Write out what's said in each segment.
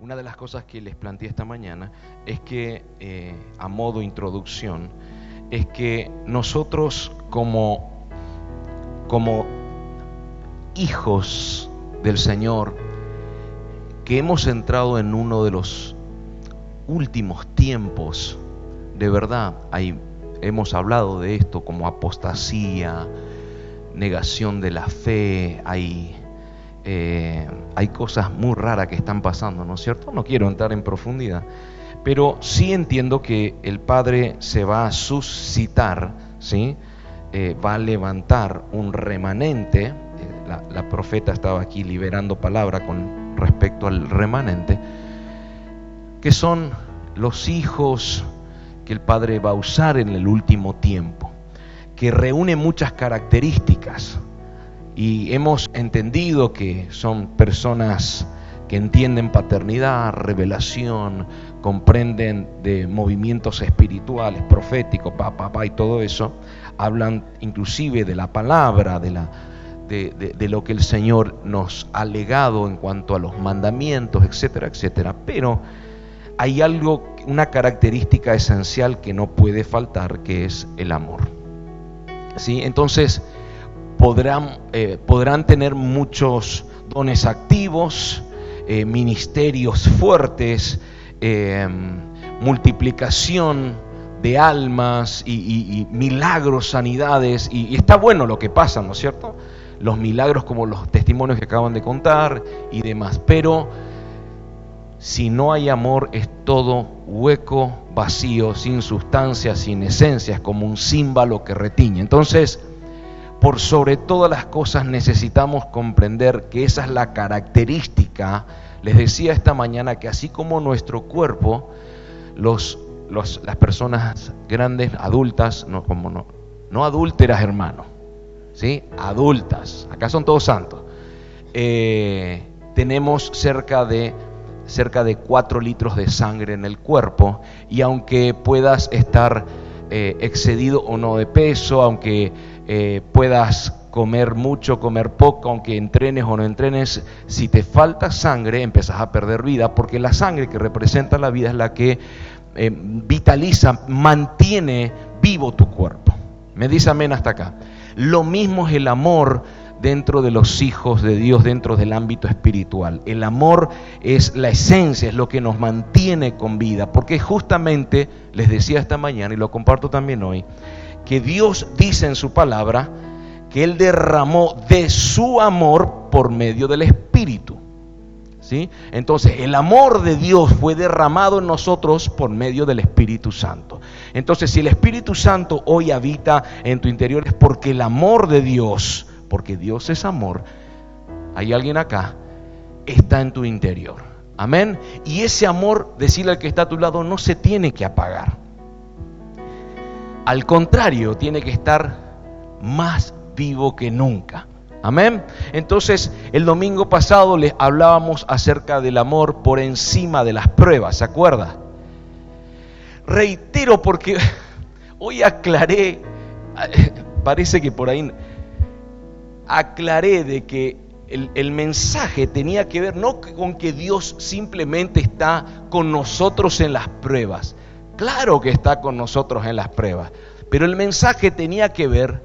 una de las cosas que les planteé esta mañana es que, eh, a modo introducción, es que nosotros como, como hijos del Señor, que hemos entrado en uno de los últimos tiempos, de verdad, hay, hemos hablado de esto como apostasía, negación de la fe, hay, eh, hay cosas muy raras que están pasando, ¿no es cierto? No quiero entrar en profundidad, pero sí entiendo que el Padre se va a suscitar, ¿sí? Eh, va a levantar un remanente, eh, la, la profeta estaba aquí liberando palabra con respecto al remanente, que son los hijos que el Padre va a usar en el último tiempo que reúne muchas características y hemos entendido que son personas que entienden paternidad, revelación, comprenden de movimientos espirituales, proféticos, papá, pa, y todo eso, hablan inclusive de la palabra, de, la, de, de, lo que el Señor nos ha legado en cuanto a los mandamientos, etcétera, etcétera. Pero hay algo, una característica esencial que no puede faltar, que es el amor. Entonces podrán, eh, podrán tener muchos dones activos, eh, ministerios fuertes, em, multiplicación de almas y, milagros, sanidades, y, está bueno lo que pasa, ¿no es cierto? Los milagros como los testimonios que acaban de contar y demás, pero si no hay amor es todo hueco, vacío, sin sustancia, sin esencia, es como un símbolo que retiñe. Entonces, por sobre todas las cosas necesitamos comprender que esa es la característica. Les decía esta mañana que así como nuestro cuerpo, los, las personas grandes, adultas, no, como no, no adúlteras, hermano, ¿sí? adultas, acá son todos santos, eh, tenemos cerca de cerca de 4 litros de sangre en el cuerpo y aunque puedas estar eh, excedido o no de peso, aunque eh, puedas comer mucho, comer poco, aunque entrenes o no entrenes, si te falta sangre empiezas a perder vida, porque la sangre que representa la vida es la que eh, vitaliza, mantiene vivo tu cuerpo. Me dice amén hasta acá. Lo mismo es el amor dentro de los hijos de Dios, dentro del ámbito espiritual. El amor es la esencia, es lo que nos mantiene con vida, porque justamente, les decía esta mañana y lo comparto también hoy, que Dios dice en su palabra que Él derramó de su amor por medio del Espíritu. ¿Sí? Entonces, el amor de Dios fue derramado en nosotros por medio del Espíritu Santo. Entonces, si el Espíritu Santo hoy habita en tu interior es porque el amor de Dios porque Dios es amor, hay alguien acá, está en tu interior. Amén. Y ese amor, decirle al que está a tu lado, no se tiene que apagar. Al contrario, tiene que estar más vivo que nunca. Amén. Entonces, el domingo pasado les hablábamos acerca del amor por encima de las pruebas, ¿se acuerda? Reitero porque hoy aclaré, parece que por ahí aclaré de que el, mensaje tenía que ver no con que Dios simplemente está con nosotros en las pruebas. Claro que está con nosotros en las pruebas. Pero el mensaje tenía que ver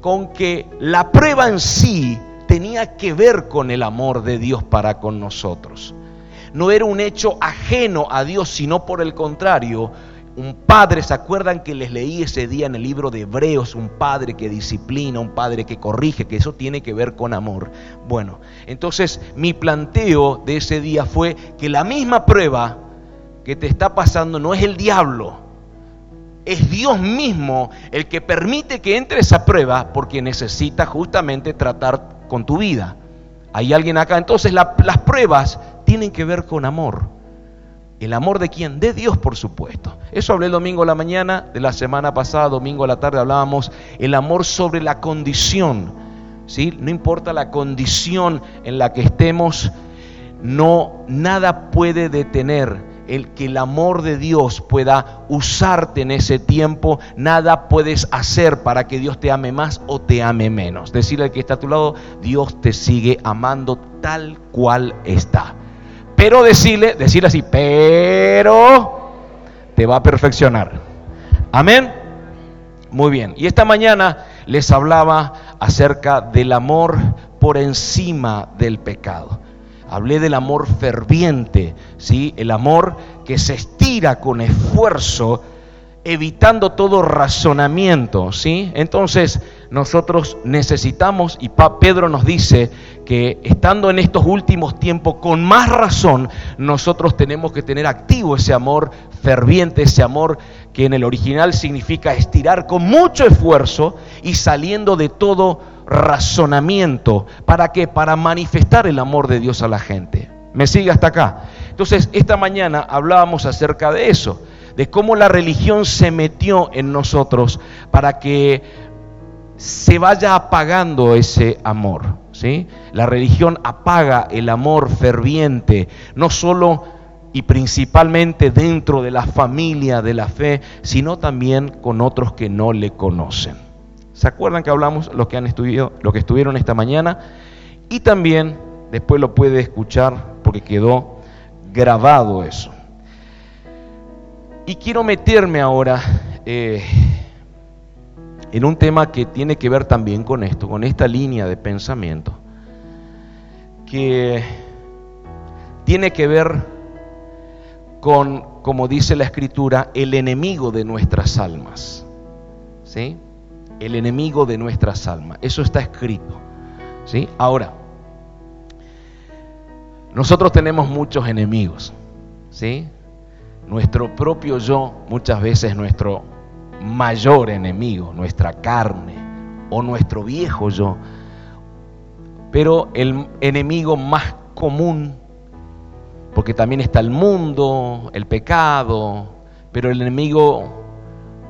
con que la prueba en sí tenía que ver con el amor de Dios para con nosotros. No era un hecho ajeno a Dios, sino por el contrario, un padre, ¿se acuerdan que les leí ese día en el libro de Hebreos? Un padre que disciplina, un padre que corrige, que eso tiene que ver con amor. Bueno, entonces mi planteo de ese día fue que la misma prueba que te está pasando no es el diablo, es Dios mismo el que permite que entre esa prueba porque necesita justamente tratar con tu vida. ¿Hay alguien acá? Entonces las pruebas tienen que ver con amor. ¿El amor de quién? De Dios, por supuesto. Eso hablé el domingo a la mañana de la semana pasada, domingo a la tarde hablábamos el amor sobre la condición. ¿sí? No importa la condición en la que estemos, no nada puede detener el que el amor de Dios pueda usarte en ese tiempo, nada puedes hacer para que Dios te ame más o te ame menos. Decirle al que está a tu lado, Dios te sigue amando tal cual está Pero decirle, decirle así, pero te va a perfeccionar. Amén. Muy bien. Y esta mañana les hablaba acerca del amor por encima del pecado. Hablé del amor ferviente, ¿sí? El amor que se estira con esfuerzo evitando todo razonamiento, ¿sí? Entonces, nosotros necesitamos, y Pedro nos dice que estando en estos últimos tiempos, con más razón, nosotros tenemos que tener activo ese amor ferviente, ese amor que en el original significa estirar con mucho esfuerzo y saliendo de todo razonamiento. ¿Para qué? Para manifestar el amor de Dios a la gente. ¿Me sigue hasta acá? Entonces, esta mañana hablábamos acerca de eso de cómo la religión se metió en nosotros para que se vaya apagando ese amor. ¿sí? La religión apaga el amor ferviente, no solo y principalmente dentro de la familia de la fe, sino también con otros que no le conocen. ¿Se acuerdan que hablamos los que han estudiado, los que estuvieron esta mañana? Y también después lo puede escuchar porque quedó grabado eso. Y quiero meterme ahora eh, en un tema que tiene que ver también con esto, con esta línea de pensamiento, que tiene que ver con, como dice la escritura, el enemigo de nuestras almas. ¿Sí? El enemigo de nuestras almas. Eso está escrito. ¿Sí? Ahora, nosotros tenemos muchos enemigos. ¿Sí? Nuestro propio yo muchas veces es nuestro mayor enemigo, nuestra carne o nuestro viejo yo. Pero el enemigo más común, porque también está el mundo, el pecado, pero el enemigo,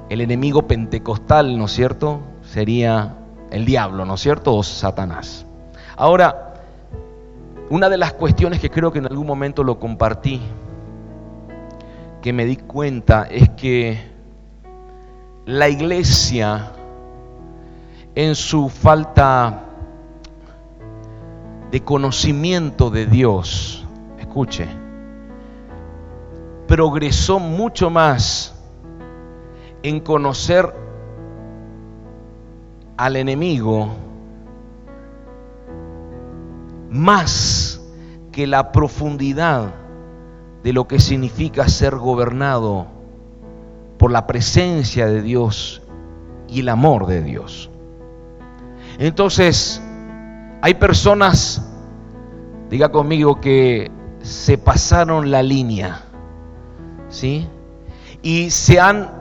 el enemigo pentecostal, ¿no es cierto? Sería el diablo, ¿no es cierto? O Satanás. Ahora, una de las cuestiones que creo que en algún momento lo compartí que me di cuenta es que la iglesia en su falta de conocimiento de Dios, escuche, progresó mucho más en conocer al enemigo más que la profundidad de lo que significa ser gobernado por la presencia de Dios y el amor de Dios. Entonces, hay personas, diga conmigo, que se pasaron la línea, ¿sí? Y se han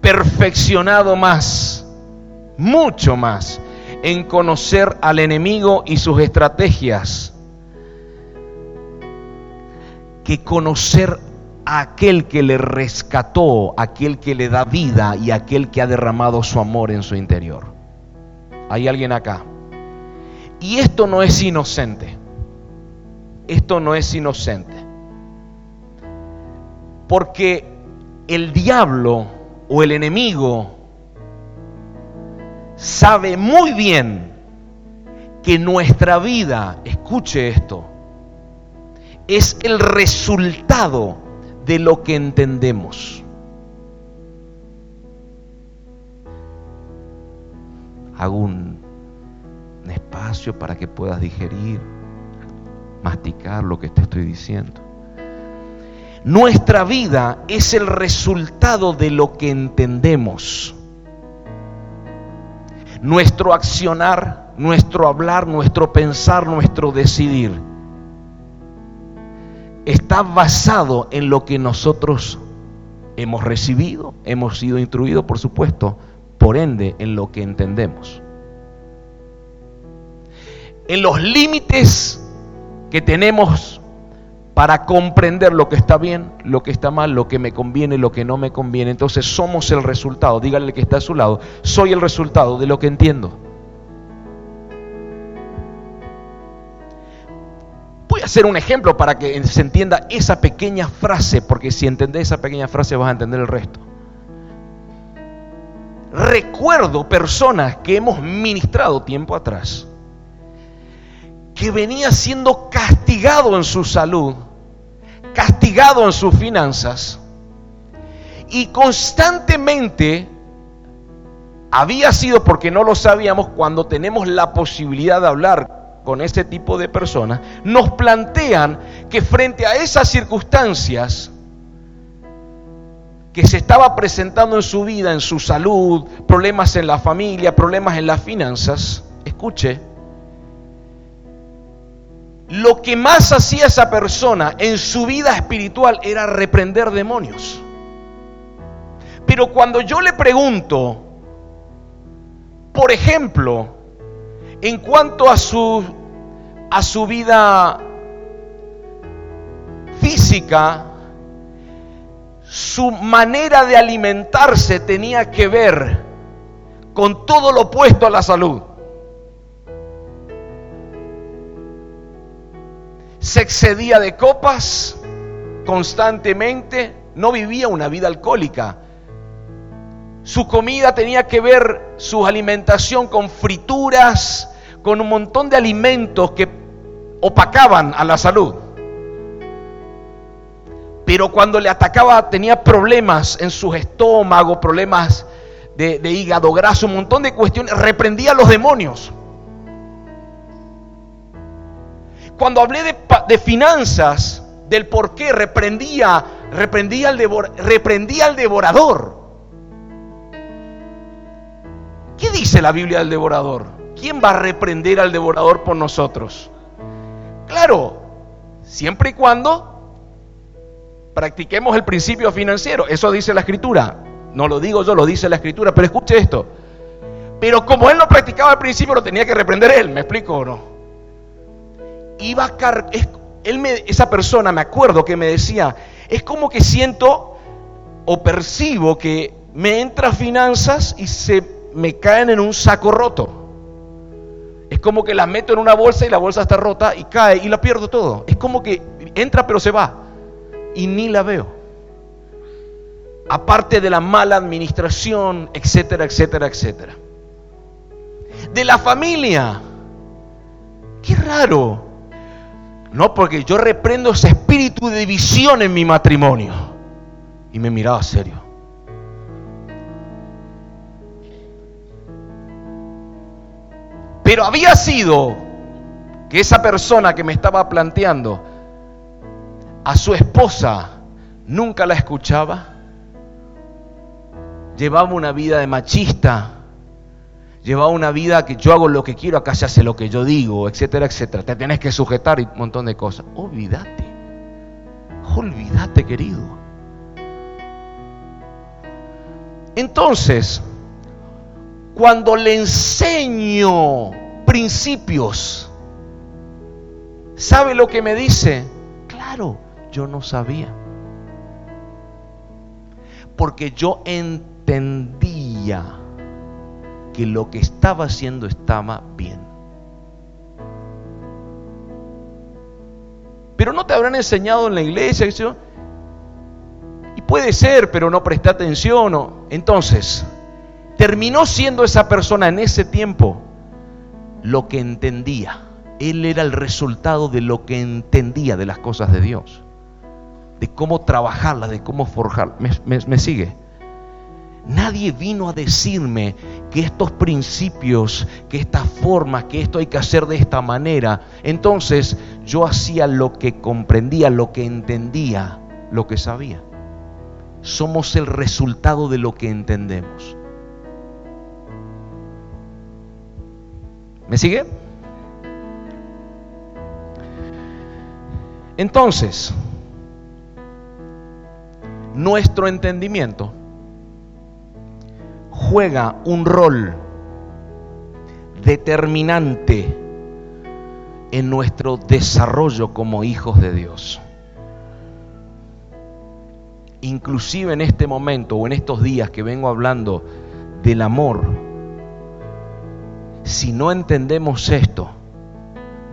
perfeccionado más, mucho más, en conocer al enemigo y sus estrategias que conocer a aquel que le rescató, aquel que le da vida y aquel que ha derramado su amor en su interior. ¿Hay alguien acá? Y esto no es inocente. Esto no es inocente. Porque el diablo o el enemigo sabe muy bien que nuestra vida, escuche esto, es el resultado de lo que entendemos. Hago un, espacio para que puedas digerir, masticar lo que te estoy diciendo. Nuestra vida es el resultado de lo que entendemos. Nuestro accionar, nuestro hablar, nuestro pensar, nuestro decidir está basado en lo que nosotros hemos recibido, hemos sido instruidos, por supuesto, por ende, en lo que entendemos. En los límites que tenemos para comprender lo que está bien, lo que está mal, lo que me conviene, lo que no me conviene. Entonces somos el resultado, dígale que está a su lado, soy el resultado de lo que entiendo. Voy a hacer un ejemplo para que se entienda esa pequeña frase, porque si entendés esa pequeña frase vas a entender el resto. Recuerdo personas que hemos ministrado tiempo atrás, que venía siendo castigado en su salud, castigado en sus finanzas, y constantemente había sido, porque no lo sabíamos, cuando tenemos la posibilidad de hablar con este tipo de personas, nos plantean que frente a esas circunstancias que se estaba presentando en su vida, en su salud, problemas en la familia, problemas en las finanzas, escuche, lo que más hacía esa persona en su vida espiritual era reprender demonios. Pero cuando yo le pregunto, por ejemplo, en cuanto a su, a su vida física, su manera de alimentarse tenía que ver con todo lo opuesto a la salud. Se excedía de copas constantemente, no vivía una vida alcohólica, su comida tenía que ver su alimentación con frituras, con un montón de alimentos que opacaban a la salud. Pero cuando le atacaba tenía problemas en su estómago, problemas de, hígado graso, un montón de cuestiones. Reprendía a los demonios. Cuando hablé de, finanzas, del por qué reprendía, reprendía al, reprendía al devorador. ¿Qué dice la Biblia del devorador? ¿Quién va a reprender al devorador por nosotros? Claro, siempre y cuando practiquemos el principio financiero. Eso dice la escritura. No lo digo yo, lo dice la escritura. Pero escuche esto. Pero como él no practicaba el principio, lo tenía que reprender él. ¿Me explico o no? Iba a esa persona, me acuerdo que me decía, es como que siento o percibo que me entra finanzas y se me caen en un saco roto. Es como que la meto en una bolsa y la bolsa está rota y cae y la pierdo todo. Es como que entra pero se va y ni la veo. Aparte de la mala administración, etcétera, etcétera, etcétera. De la familia. Qué raro. No, porque yo reprendo ese espíritu de división en mi matrimonio. Y me miraba serio. Pero había sido que esa persona que me estaba planteando a su esposa nunca la escuchaba. Llevaba una vida de machista. Llevaba una vida que yo hago lo que quiero, acá se hace lo que yo digo, etcétera, etcétera. Te tienes que sujetar y un montón de cosas. Olvídate. Olvídate, querido. Entonces, cuando le enseño principios, ¿sabe lo que me dice? Claro, yo no sabía. Porque yo entendía que lo que estaba haciendo estaba bien. Pero no te habrán enseñado en la iglesia. Y puede ser, pero no presta atención. Entonces, terminó siendo esa persona en ese tiempo lo que entendía. Él era el resultado de lo que entendía de las cosas de Dios, de cómo trabajarlas, de cómo forjar. ¿Me, sigue? Nadie vino a decirme que estos principios, que estas formas, que esto hay que hacer de esta manera. Entonces yo hacía lo que comprendía, lo que entendía, lo que sabía. Somos el resultado de lo que entendemos. ¿Me sigue? Entonces, nuestro entendimiento juega un rol determinante en nuestro desarrollo como hijos de Dios. Inclusive en este momento o en estos días que vengo hablando del amor, si no entendemos esto,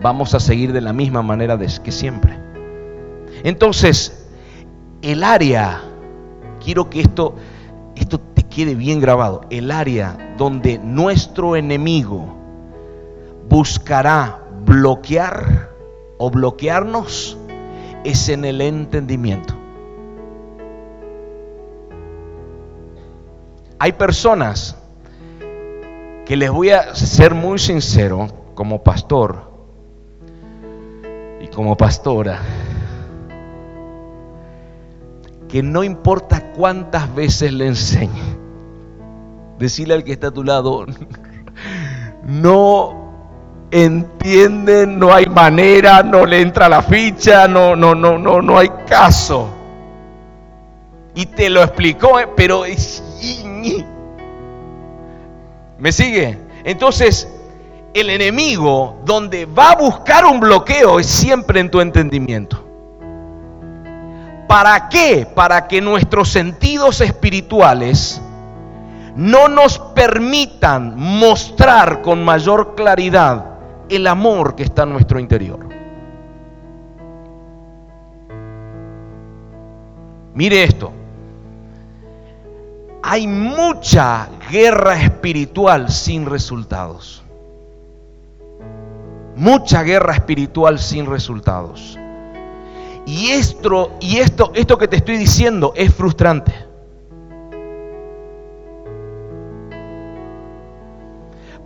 vamos a seguir de la misma manera que siempre. Entonces, el área, quiero que esto, esto quede bien grabado, el área donde nuestro enemigo buscará bloquear o bloquearnos es en el entendimiento. Hay personas que les voy a ser muy sincero como pastor y como pastora, que no importa cuántas veces le enseñe, decirle al que está a tu lado, no entienden, no hay manera, no le entra la ficha, no, no, no, no, no hay caso. Y te lo explicó, eh, pero ¿me sigue? Entonces, el enemigo donde va a buscar un bloqueo es siempre en tu entendimiento. ¿Para qué? Para que nuestros sentidos espirituales no nos permitan mostrar con mayor claridad el amor que está en nuestro interior. Mire esto. Hay mucha guerra espiritual sin resultados. Mucha guerra espiritual sin resultados. Y esto, y esto, esto que te estoy diciendo es frustrante.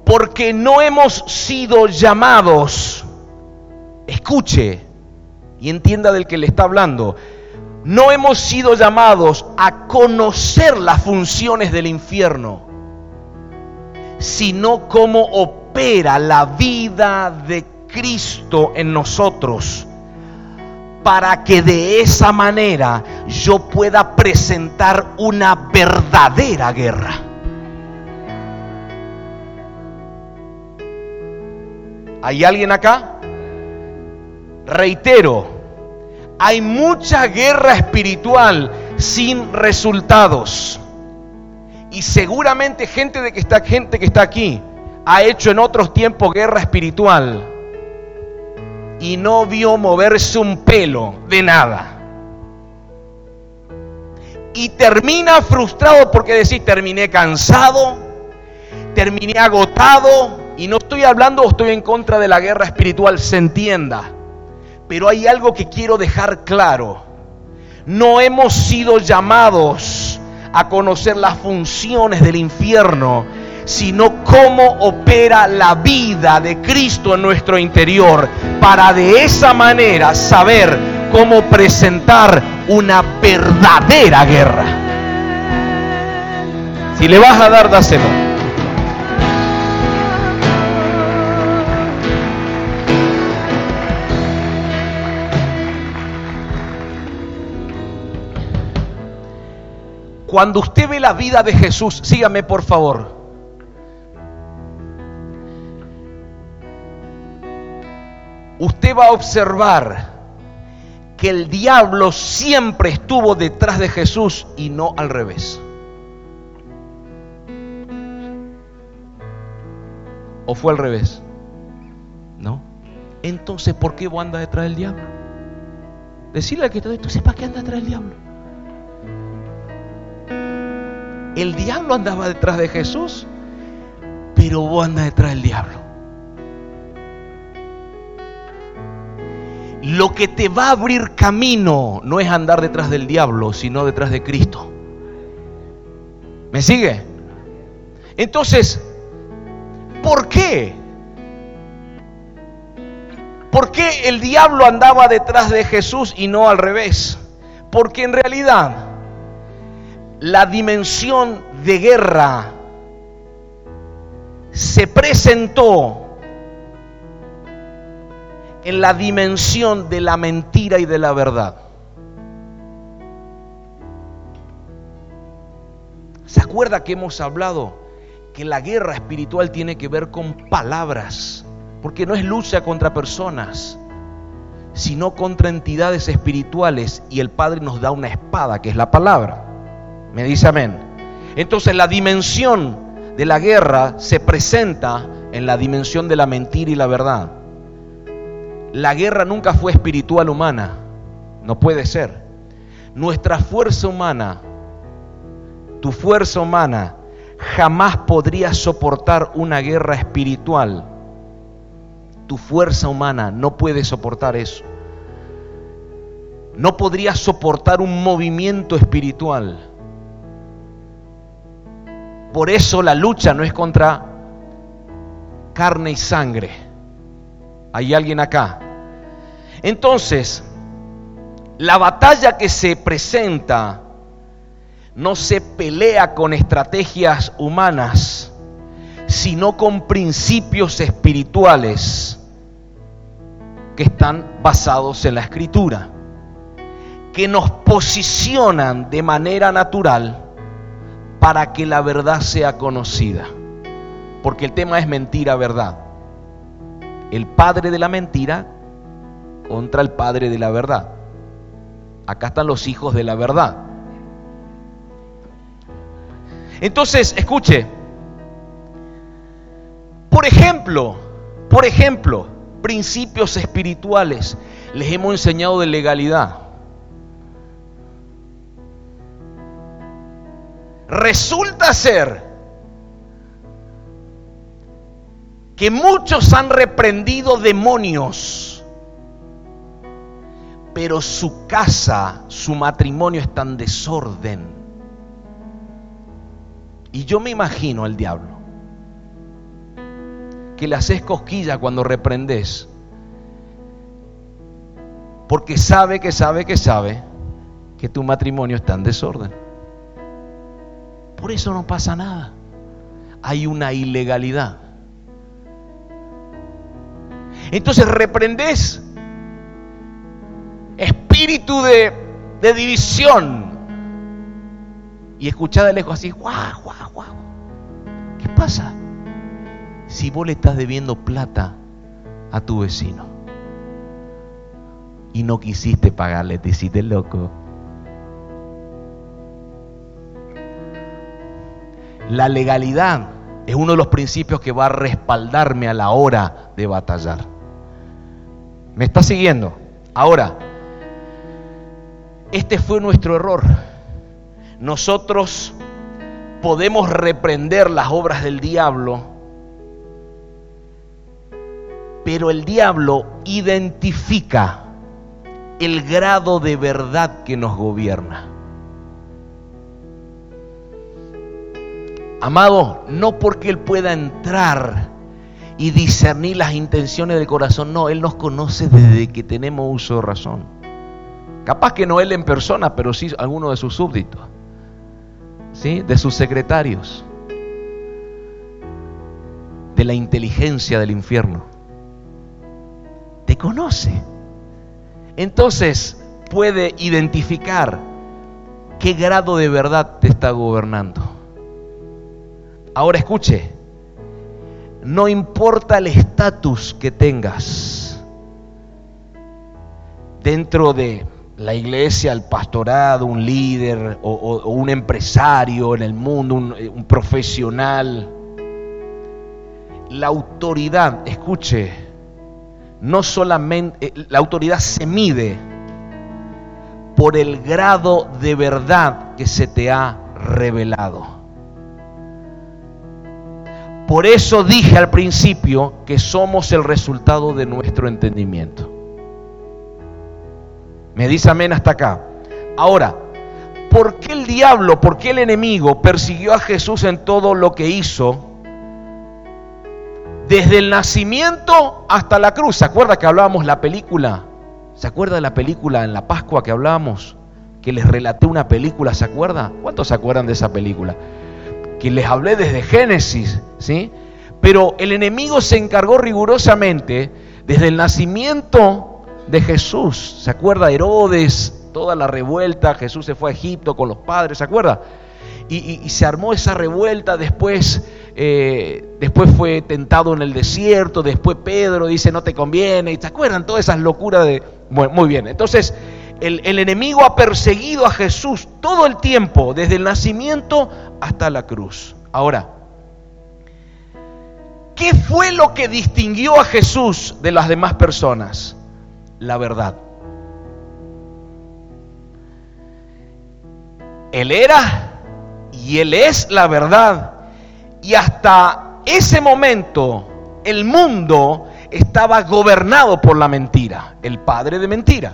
Porque no hemos sido llamados, escuche y entienda del que le está hablando, no hemos sido llamados a conocer las funciones del infierno, sino cómo opera la vida de Cristo en nosotros, para que de esa manera yo pueda presentar una verdadera guerra. ¿Hay alguien acá? Reitero, hay mucha guerra espiritual sin resultados. Y seguramente gente, de que está, gente que está aquí ha hecho en otros tiempos guerra espiritual y no vio moverse un pelo de nada. Y termina frustrado porque decís, terminé cansado, terminé agotado, y no estoy hablando o estoy en contra de la guerra espiritual, se entienda. Pero hay algo que quiero dejar claro. No hemos sido llamados a conocer las funciones del infierno, sino cómo opera la vida de Cristo en nuestro interior, para de esa manera saber cómo presentar una verdadera guerra. Si le vas a dar, dáselo. Cuando usted ve la vida de Jesús, sígame por favor. Usted va a observar que el diablo siempre estuvo detrás de Jesús y no al revés. ¿O fue al revés? ¿No? Entonces, ¿por qué vos andas detrás del diablo? Decirle al que te ¿tú ¿para qué anda detrás del diablo? El diablo andaba detrás de Jesús, pero vos andas detrás del diablo. Lo que te va a abrir camino no es andar detrás del diablo, sino detrás de Cristo. ¿Me sigue? Entonces, ¿por qué? ¿Por qué el diablo andaba detrás de Jesús y no al revés? Porque en realidad la dimensión de guerra se presentó en la dimensión de la mentira y de la verdad. ¿Se acuerda que hemos hablado que la guerra espiritual tiene que ver con palabras? Porque no es lucha contra personas, sino contra entidades espirituales y el Padre nos da una espada que es la palabra. Me dice amén. Entonces la dimensión de la guerra se presenta en la dimensión de la mentira y la verdad. La guerra nunca fue espiritual humana. No puede ser. Nuestra fuerza humana, tu fuerza humana, jamás podría soportar una guerra espiritual tu fuerza humana no puede soportar eso. No podría soportar un movimiento espiritual. Por eso la lucha no es contra carne y sangre. ¿Hay alguien acá? Entonces, la batalla que se presenta no se pelea con estrategias humanas, sino con principios espirituales que están basados en la escritura, que nos posicionan de manera natural para que la verdad sea conocida. Porque el tema es mentira, verdad. El padre de la mentira contra el padre de la verdad. Acá están los hijos de la verdad. Entonces, escuche, por ejemplo, por ejemplo, principios espirituales, les hemos enseñado de legalidad. Resulta ser que muchos han reprendido demonios, pero su casa, su matrimonio está en desorden. Y yo me imagino al diablo que le haces cosquilla cuando reprendes, porque sabe que sabe que sabe que tu matrimonio está en desorden. Por eso no pasa nada. Hay una ilegalidad. Entonces reprendes espíritu de, división y escuchad de lejos así, guau, guau, guau. ¿Qué pasa? Si vos le estás debiendo plata a tu vecino y no quisiste pagarle, te hiciste loco. La legalidad es uno de los principios que va a respaldarme a la hora de batallar. ¿Me está siguiendo? Ahora, este fue nuestro error. Nosotros podemos reprender las obras del diablo, pero el diablo identifica el grado de verdad que nos gobierna. Amado, no porque Él pueda entrar y discernir las intenciones del corazón, no, Él nos conoce desde que tenemos uso de razón. Capaz que no Él en persona, pero sí alguno de sus súbditos, ¿sí? de sus secretarios, de la inteligencia del infierno. Te conoce. Entonces puede identificar qué grado de verdad te está gobernando. Ahora escuche, no importa el estatus que tengas dentro de la iglesia, el pastorado, un líder o, un empresario en el mundo, un, un profesional, la autoridad, escuche, no solamente, eh, la autoridad se mide por el grado de verdad que se te ha revelado. Por eso dije al principio que somos el resultado de nuestro entendimiento. Me dice amén hasta acá. Ahora, ¿por qué el diablo, por qué el enemigo persiguió a Jesús en todo lo que hizo? Desde el nacimiento hasta la cruz. ¿Se acuerda que hablábamos la película? ¿Se acuerda de la película en la Pascua que hablábamos? Que les relaté una película, ¿se acuerda? ¿Cuántos se acuerdan de esa película? Que les hablé desde Génesis, ¿sí? Pero el enemigo se encargó rigurosamente desde el nacimiento de Jesús. ¿Se acuerda Herodes? Toda la revuelta, Jesús se fue a Egipto con los padres, ¿se acuerda? Y, se armó esa revuelta, después, eh, después fue tentado en el desierto, después Pedro dice no te conviene, ¿se acuerdan? Todas esas locuras de... Muy bien, entonces el, enemigo ha perseguido a Jesús todo el tiempo, desde el nacimiento hasta la cruz. Ahora, ¿qué fue lo que distinguió a Jesús de las demás personas? La verdad. Él era y Él es la verdad. Y hasta ese momento el mundo estaba gobernado por la mentira, el padre de mentira.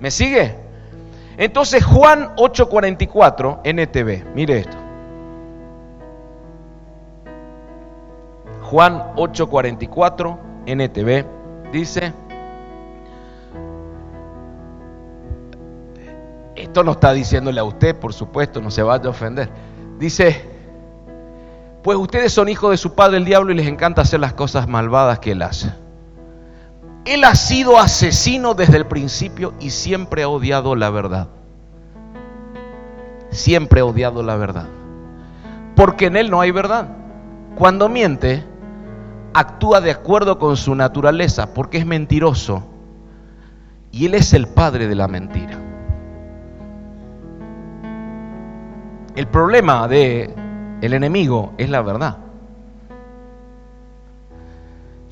¿Me sigue? Entonces Juan 8:44 NTV, mire esto. Juan 8:44 NTV dice, esto no está diciéndole a usted, por supuesto, no se vaya a ofender. Dice, pues ustedes son hijos de su padre el diablo y les encanta hacer las cosas malvadas que él hace. Él ha sido asesino desde el principio y siempre ha odiado la verdad. Siempre ha odiado la verdad. Porque en él no hay verdad. Cuando miente, actúa de acuerdo con su naturaleza porque es mentiroso. Y él es el padre de la mentira. El problema de el enemigo es la verdad.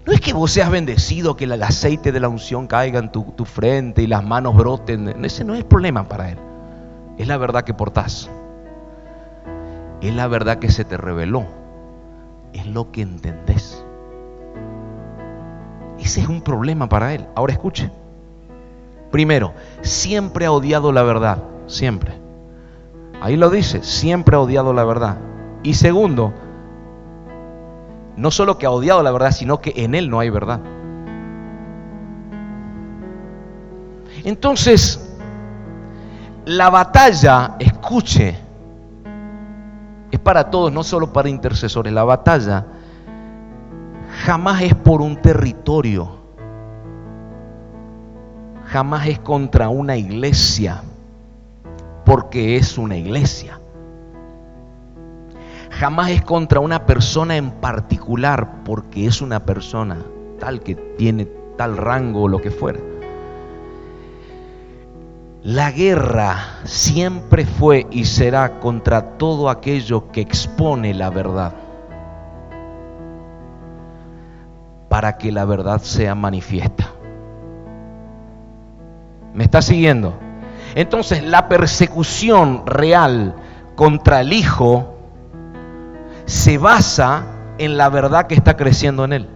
No es que vos seas bendecido, que el aceite de la unción caiga en tu, frente y las manos broten. Ese no es problema para Él. Es la verdad que portás. Es la verdad que se te reveló. Es lo que entendés. Ese es un problema para Él. Ahora escuche. Primero, siempre ha odiado la verdad. Siempre. Ahí lo dice. Siempre ha odiado la verdad. Y segundo, no solo que ha odiado la verdad, sino que en él no hay verdad. Entonces, la batalla, escuche, es para todos, no solo para intercesores. La batalla jamás es por un territorio, jamás es contra una iglesia, porque es una iglesia jamás es contra una persona en particular, porque es una persona tal que tiene tal rango o lo que fuera. La guerra siempre fue y será contra todo aquello que expone la verdad, para que la verdad sea manifiesta. ¿Me está siguiendo? Entonces la persecución real contra el Hijo se basa en la verdad que está creciendo en él.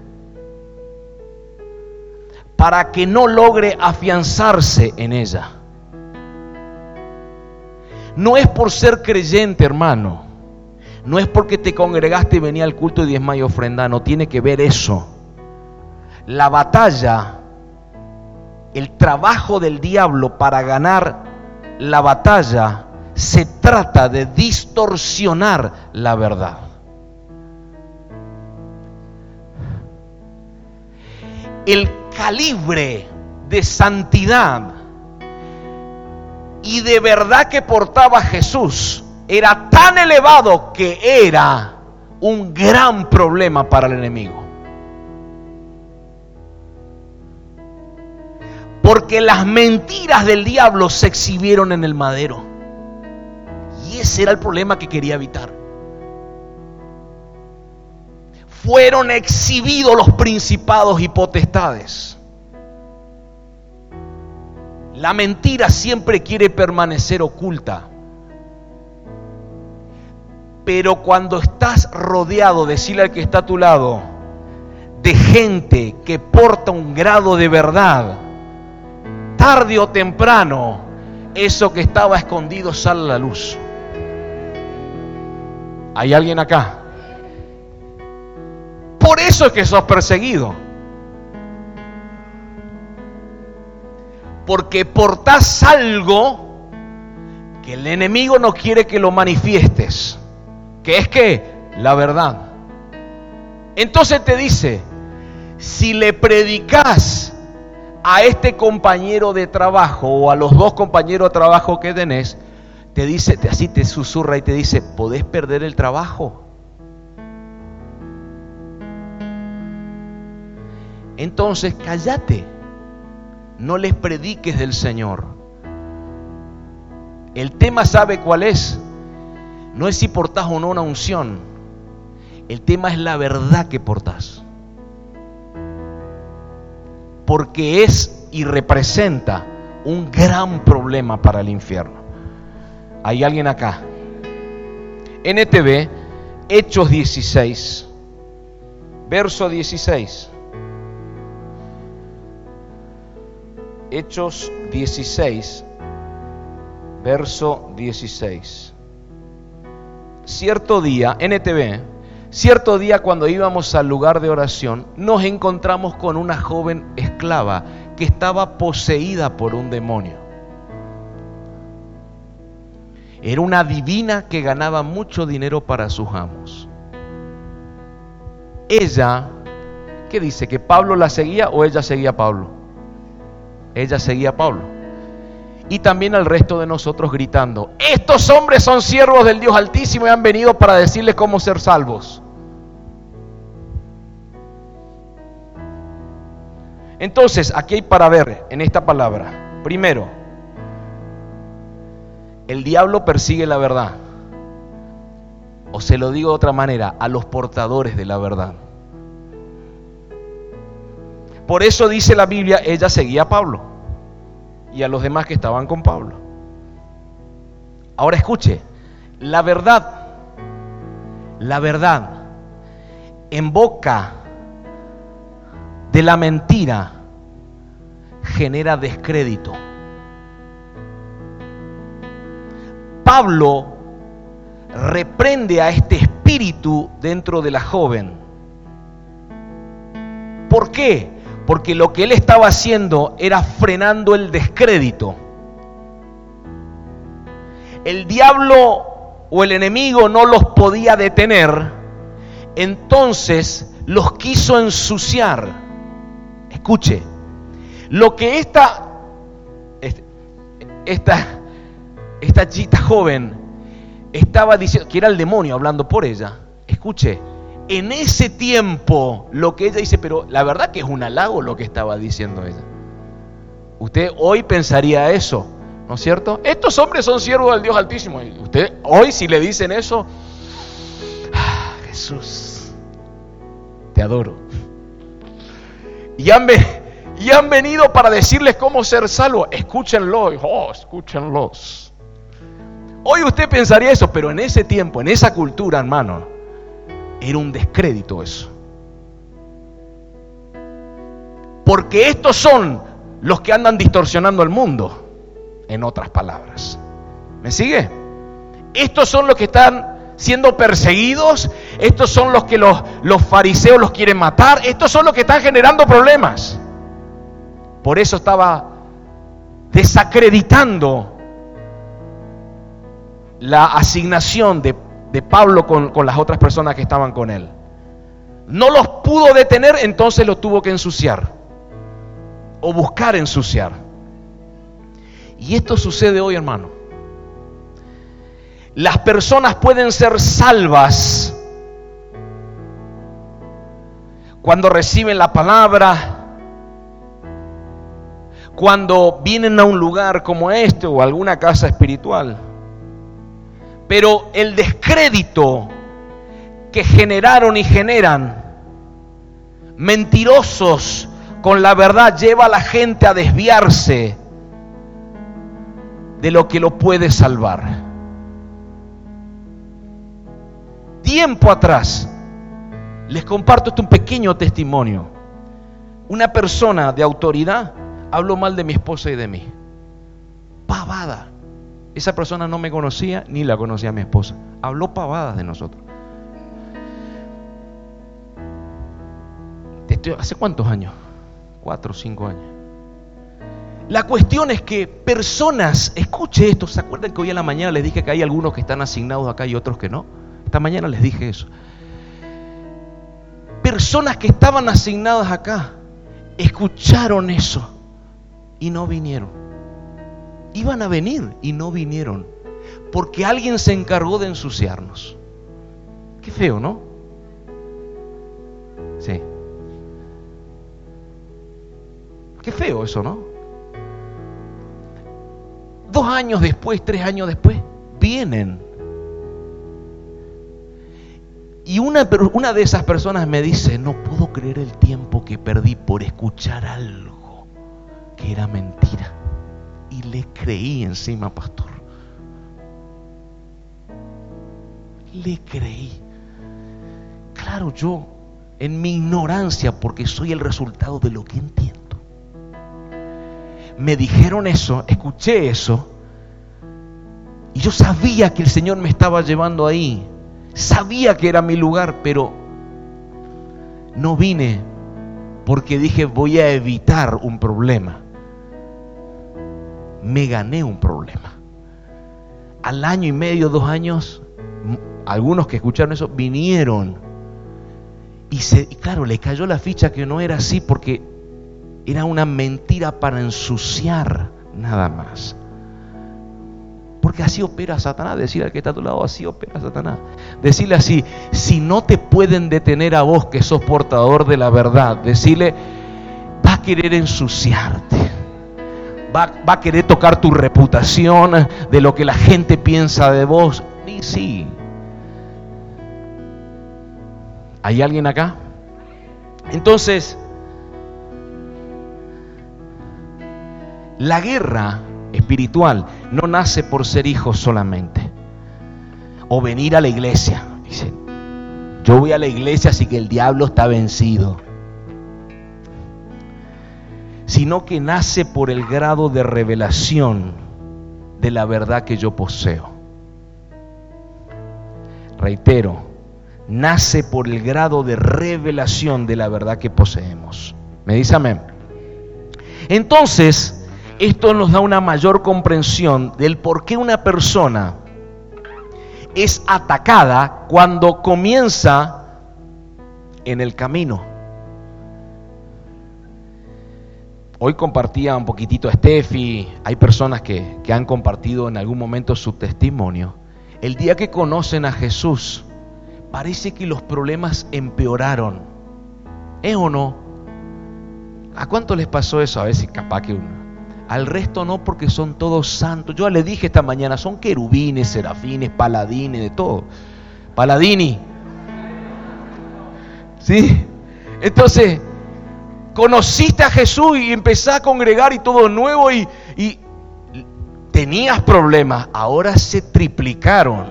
Para que no logre afianzarse en ella. No es por ser creyente, hermano. No es porque te congregaste y venía al culto de diezma y ofrenda. No tiene que ver eso. La batalla, el trabajo del diablo para ganar la batalla, se trata de distorsionar la verdad. El calibre de santidad y de verdad que portaba Jesús era tan elevado que era un gran problema para el enemigo. Porque las mentiras del diablo se exhibieron en el madero. Y ese era el problema que quería evitar. Fueron exhibidos los principados y potestades. La mentira siempre quiere permanecer oculta. Pero cuando estás rodeado, decirle al que está a tu lado, de gente que porta un grado de verdad, tarde o temprano, eso que estaba escondido sale a la luz. ¿Hay alguien acá? Por eso es que sos perseguido. Porque portás algo que el enemigo no quiere que lo manifiestes. Que es que la verdad. Entonces te dice, si le predicas a este compañero de trabajo o a los dos compañeros de trabajo que tenés, te dice, así te susurra y te dice, podés perder el trabajo. Entonces cállate, no les prediques del Señor. El tema sabe cuál es. No es si portás o no una unción. El tema es la verdad que portás. Porque es y representa un gran problema para el infierno. ¿Hay alguien acá? NTV, Hechos 16, verso 16. Hechos 16, verso 16. Cierto día, NTV, cierto día cuando íbamos al lugar de oración, nos encontramos con una joven esclava que estaba poseída por un demonio. Era una divina que ganaba mucho dinero para sus amos. Ella, ¿qué dice? ¿Que Pablo la seguía o ella seguía a Pablo? Ella seguía a Pablo. Y también al resto de nosotros gritando, estos hombres son siervos del Dios Altísimo y han venido para decirles cómo ser salvos. Entonces, aquí hay para ver en esta palabra. Primero, el diablo persigue la verdad. O se lo digo de otra manera, a los portadores de la verdad. Por eso dice la Biblia, ella seguía a Pablo y a los demás que estaban con Pablo. Ahora escuche, la verdad, la verdad en boca de la mentira genera descrédito. Pablo reprende a este espíritu dentro de la joven. ¿Por qué? Porque lo que él estaba haciendo era frenando el descrédito. El diablo o el enemigo no los podía detener, entonces los quiso ensuciar. Escuche, lo que esta, esta esta chica joven estaba diciendo, que era el demonio hablando por ella, escuche, en ese tiempo lo que ella dice, pero la verdad que es un halago lo que estaba diciendo ella. Usted hoy pensaría eso, ¿no es cierto? Estos hombres son siervos del Dios Altísimo. Y usted hoy si le dicen eso, ah, Jesús, te adoro. Y han, venido para decirles cómo ser salvo. Escúchenlo, escúchenlos. Hoy usted pensaría eso, pero en ese tiempo, en esa cultura, hermano, era un descrédito eso. Porque estos son los que andan distorsionando el mundo, en otras palabras. ¿Me sigue? Estos son los que están siendo perseguidos, estos son los que los, los fariseos los quieren matar, estos son los que están generando problemas. Por eso estaba desacreditando la asignación de, Pablo con, con las otras personas que estaban con él. No los pudo detener, entonces lo tuvo que ensuciar o buscar ensuciar. Y esto sucede hoy, hermano. Las personas pueden ser salvas cuando reciben la palabra, cuando vienen a un lugar como este o alguna casa espiritual. Pero el descrédito que generaron y generan mentirosos con la verdad lleva a la gente a desviarse de lo que lo puede salvar. Tiempo atrás, les comparto este un pequeño testimonio. Una persona de autoridad habló mal de mi esposa y de mí. Pavada. Esa persona no me conocía ni la conocía a mi esposa. Habló pavadas de nosotros. ¿Hace cuántos años? Cuatro o cinco años. La cuestión es que personas, escuche esto, ¿se acuerdan que hoy en la mañana les dije que hay algunos que están asignados acá y otros que no? Esta mañana les dije eso. Personas que estaban asignadas acá escucharon eso y no vinieron iban a venir y no vinieron, porque alguien se encargó de ensuciarnos. Qué feo, ¿no? Sí. Qué feo eso, ¿no? Dos años después, tres años después, vienen. Y una, una de esas personas me dice, no puedo creer el tiempo que perdí por escuchar algo que era mentira le creí encima, pastor. Le creí. Claro, yo en mi ignorancia, porque soy el resultado de lo que entiendo. Me dijeron eso, escuché eso, y yo sabía que el Señor me estaba llevando ahí. Sabía que era mi lugar, pero no vine porque dije voy a evitar un problema. Me gané un problema. Al año y medio, dos años, algunos que escucharon eso vinieron. Y, se, claro, le cayó la ficha que no era así porque era una mentira para ensuciar nada más. Porque así opera Satanás. Decirle al que está a tu lado, así opera Satanás. Decirle así, si no te pueden detener a vos que sos portador de la verdad, decirle, va a querer ensuciarte. Va, a querer tocar tu reputación de lo que la gente piensa de vos. Y sí. ¿Hay alguien acá? Entonces, la guerra espiritual no nace por ser hijo solamente. O venir a la iglesia. Dicen, yo voy a la iglesia así que el diablo está vencido. Sino que nace por el grado de revelación de la verdad que yo poseo. Reitero, nace por el grado de revelación de la verdad que poseemos. ¿Me dice amén? Entonces, esto nos da una mayor comprensión del por qué una persona es atacada cuando comienza en el camino. Hoy compartía un poquitito a Steffi, hay personas que, que han compartido en algún momento su testimonio. El día que conocen a Jesús, parece que los problemas empeoraron. ¿Es o no? ¿A cuánto les pasó eso? A ver si capaz que uno al resto no porque son todos santos. Yo le dije esta mañana, son querubines, serafines, paladines, de todo. Paladini. ¿Sí? Entonces, conociste a Jesús y empezás a congregar y todo nuevo y, tenías problemas, ahora se triplicaron.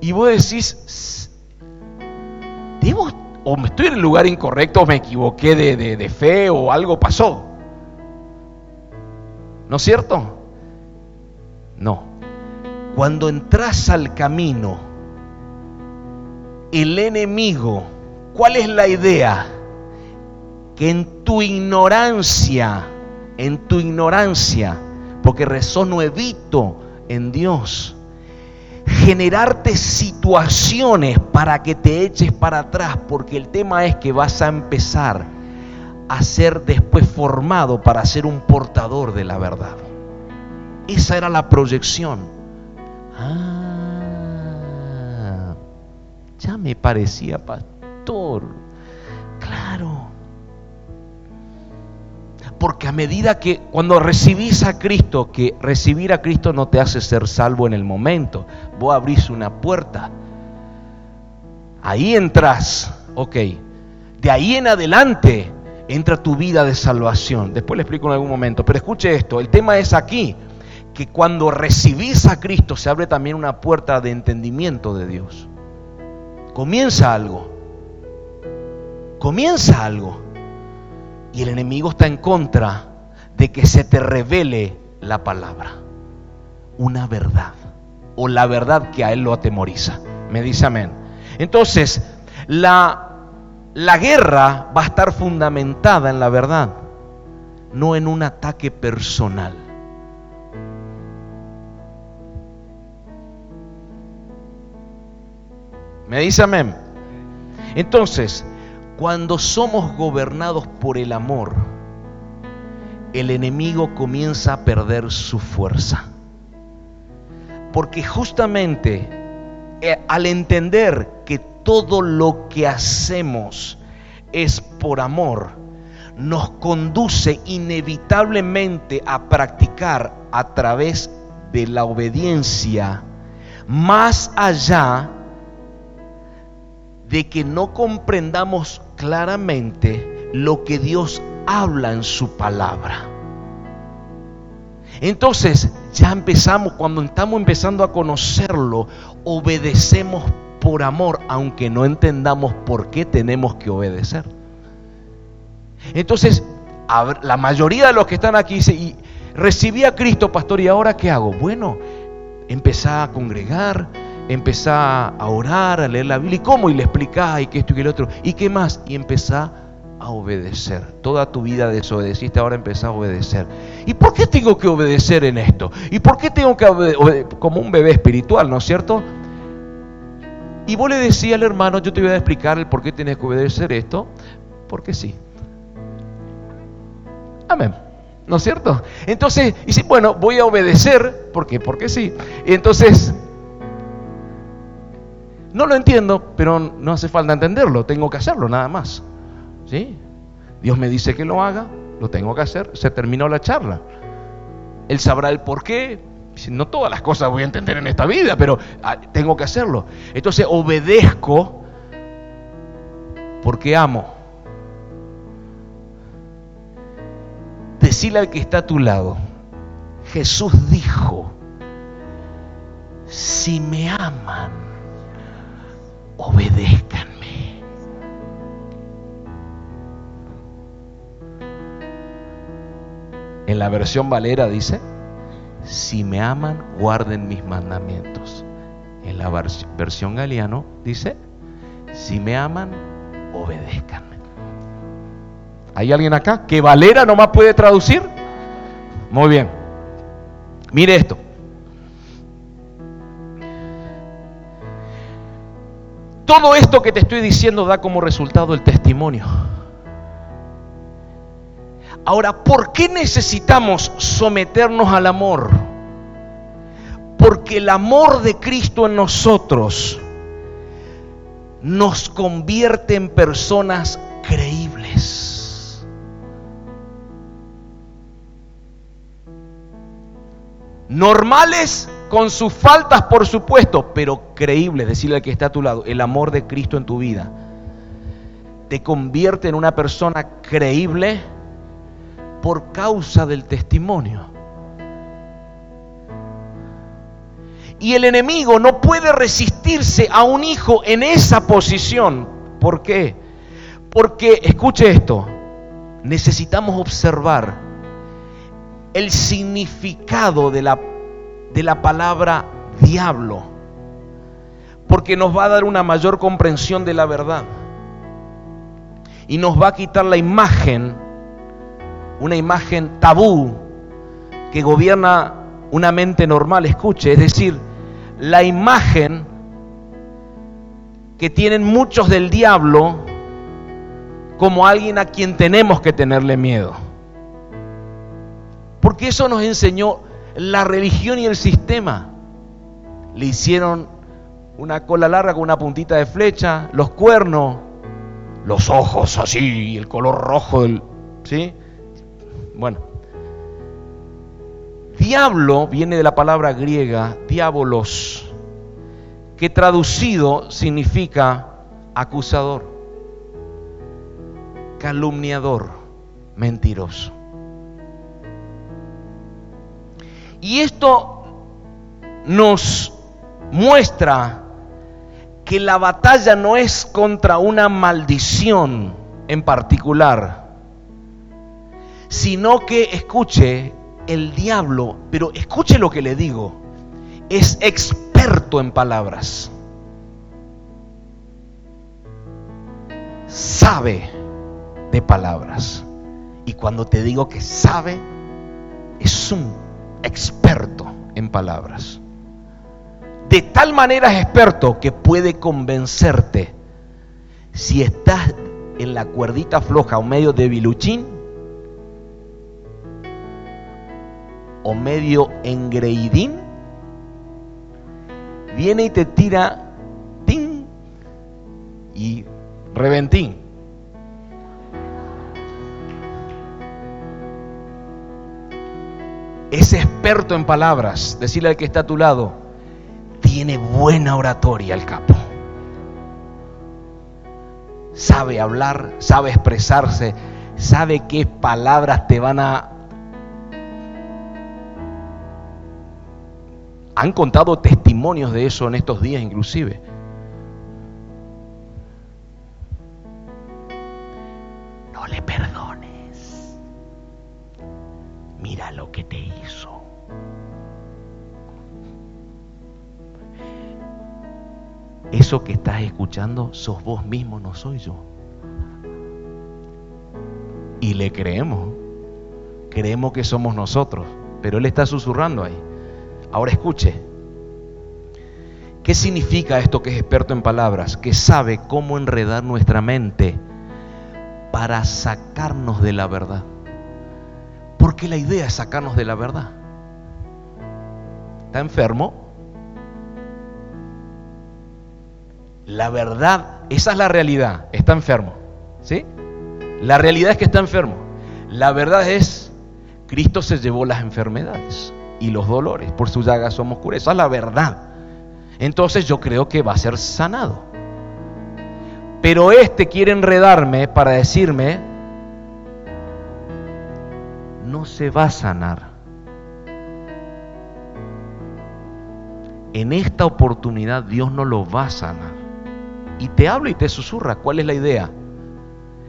Y vos decís, ¿debo, o estoy en el lugar incorrecto, o me equivoqué de, de fe, o algo pasó? ¿No es cierto? No. Cuando entras al camino, el enemigo, ¿cuál es la idea? Que en tu ignorancia, en tu ignorancia, porque rezó nuevito en Dios, generarte situaciones para que te eches para atrás, porque el tema es que vas a empezar a ser después formado para ser un portador de la verdad. Esa era la proyección. Ah, ya me parecía pastor. Porque a medida que cuando recibís a Cristo, que recibir a Cristo no te hace ser salvo en el momento, vos abrís una puerta. Ahí entras, ok. De ahí en adelante entra tu vida de salvación. Después le explico en algún momento. Pero escuche esto, el tema es aquí, que cuando recibís a Cristo se abre también una puerta de entendimiento de Dios. Comienza algo. Comienza algo. Y el enemigo está en contra de que se te revele la palabra. Una verdad. O la verdad que a él lo atemoriza. Me dice amén. Entonces, la la guerra va a estar fundamentada en la verdad, no en un ataque personal. ¿Me dice amén? Entonces, cuando somos gobernados por el amor, el enemigo comienza a perder su fuerza. Porque justamente eh, al entender que todo lo que hacemos es por amor, nos conduce inevitablemente a practicar a través de la obediencia más allá de que no comprendamos claramente lo que Dios habla en su palabra. Entonces ya empezamos, cuando estamos empezando a conocerlo, obedecemos por amor, aunque no entendamos por qué tenemos que obedecer. Entonces, la mayoría de los que están aquí dice, y recibí a Cristo, pastor, ¿y ahora qué hago? Bueno, empezá a congregar, empezá a orar, a leer la Biblia. ¿Y cómo? Y le explicá, y que esto y que el otro. ¿Y qué más? Y empezá a obedecer. Toda tu vida desobedeciste, ahora empezá a obedecer. ¿Y por qué tengo que obedecer en esto? ¿Y por qué tengo que obedecer? Como un bebé espiritual, ¿no es cierto? Y vos le decías al hermano, yo te voy a explicar el por qué tienes que obedecer esto, porque sí. Amén. ¿No es cierto? Entonces, si, bueno, voy a obedecer, ¿por qué? Porque sí. Entonces, no lo entiendo, pero no hace falta entenderlo, tengo que hacerlo nada más. ¿Sí? Dios me dice que lo haga, lo tengo que hacer, se terminó la charla. Él sabrá el por qué. No todas las cosas voy a entender en esta vida, pero ah, tengo que hacerlo. Entonces obedezco porque amo. Decirle al que está a tu lado, Jesús dijo, si me aman, obedézcanme. En la versión Valera dice, si me aman, guarden mis mandamientos. En la versión Galeano dice, si me aman, obedézcanme. ¿Hay alguien acá que Valera nomás puede traducir? Muy bien. Mire esto. Todo esto que te estoy diciendo da como resultado el testimonio. Ahora, ¿por qué necesitamos someternos al amor? Porque el amor de Cristo en nosotros nos convierte en personas creíbles. normales con sus faltas, por supuesto, pero creíbles, decirle al que está a tu lado, el amor de Cristo en tu vida te convierte en una persona creíble por causa del testimonio. Y el enemigo no puede resistirse a un hijo en esa posición. ¿Por qué? Porque, escuche esto, necesitamos observar el significado de la, de la palabra diablo, porque nos va a dar una mayor comprensión de la verdad y nos va a quitar la imagen, una imagen tabú que gobierna una mente normal, escuche, es decir, la imagen que tienen muchos del diablo como alguien a quien tenemos que tenerle miedo. Porque eso nos enseñó la religión y el sistema. Le hicieron una cola larga con una puntita de flecha, los cuernos, los ojos así, el color rojo del. ¿Sí? Bueno. Diablo viene de la palabra griega diabolos, que traducido significa acusador, calumniador, mentiroso. Y esto nos muestra que la batalla no es contra una maldición en particular, sino que, escuche, el diablo, pero escuche lo que le digo, es experto en palabras. Sabe de palabras. Y cuando te digo que sabe, es un experto en palabras. De tal manera es experto que puede convencerte si estás en la cuerdita floja o medio de biluchín o medio engreidín, viene y te tira tin y reventín. es experto en palabras. Decirle al que está a tu lado, tiene buena oratoria el capo. Sabe hablar, sabe expresarse, sabe qué palabras te van a... Han contado testimonios de eso en estos días inclusive. No le perdono mira lo que te hizo. Eso que estás escuchando sos vos mismo, no soy yo. Y le creemos. Creemos que somos nosotros. Pero Él está susurrando ahí. Ahora escuche. ¿Qué significa esto que es experto en palabras? Que sabe cómo enredar nuestra mente para sacarnos de la verdad. Porque la idea es sacarnos de la verdad. ¿Está enfermo? La verdad, esa es la realidad, está enfermo. ¿Sí? La realidad es que está enfermo. La verdad es, Cristo se llevó las enfermedades y los dolores, por su llaga somos curas. Esa es la verdad. Entonces yo creo que va a ser sanado. Pero este quiere enredarme para decirme, no se va a sanar. En esta oportunidad Dios no lo va a sanar y te habla y te susurra. ¿Cuál es la idea?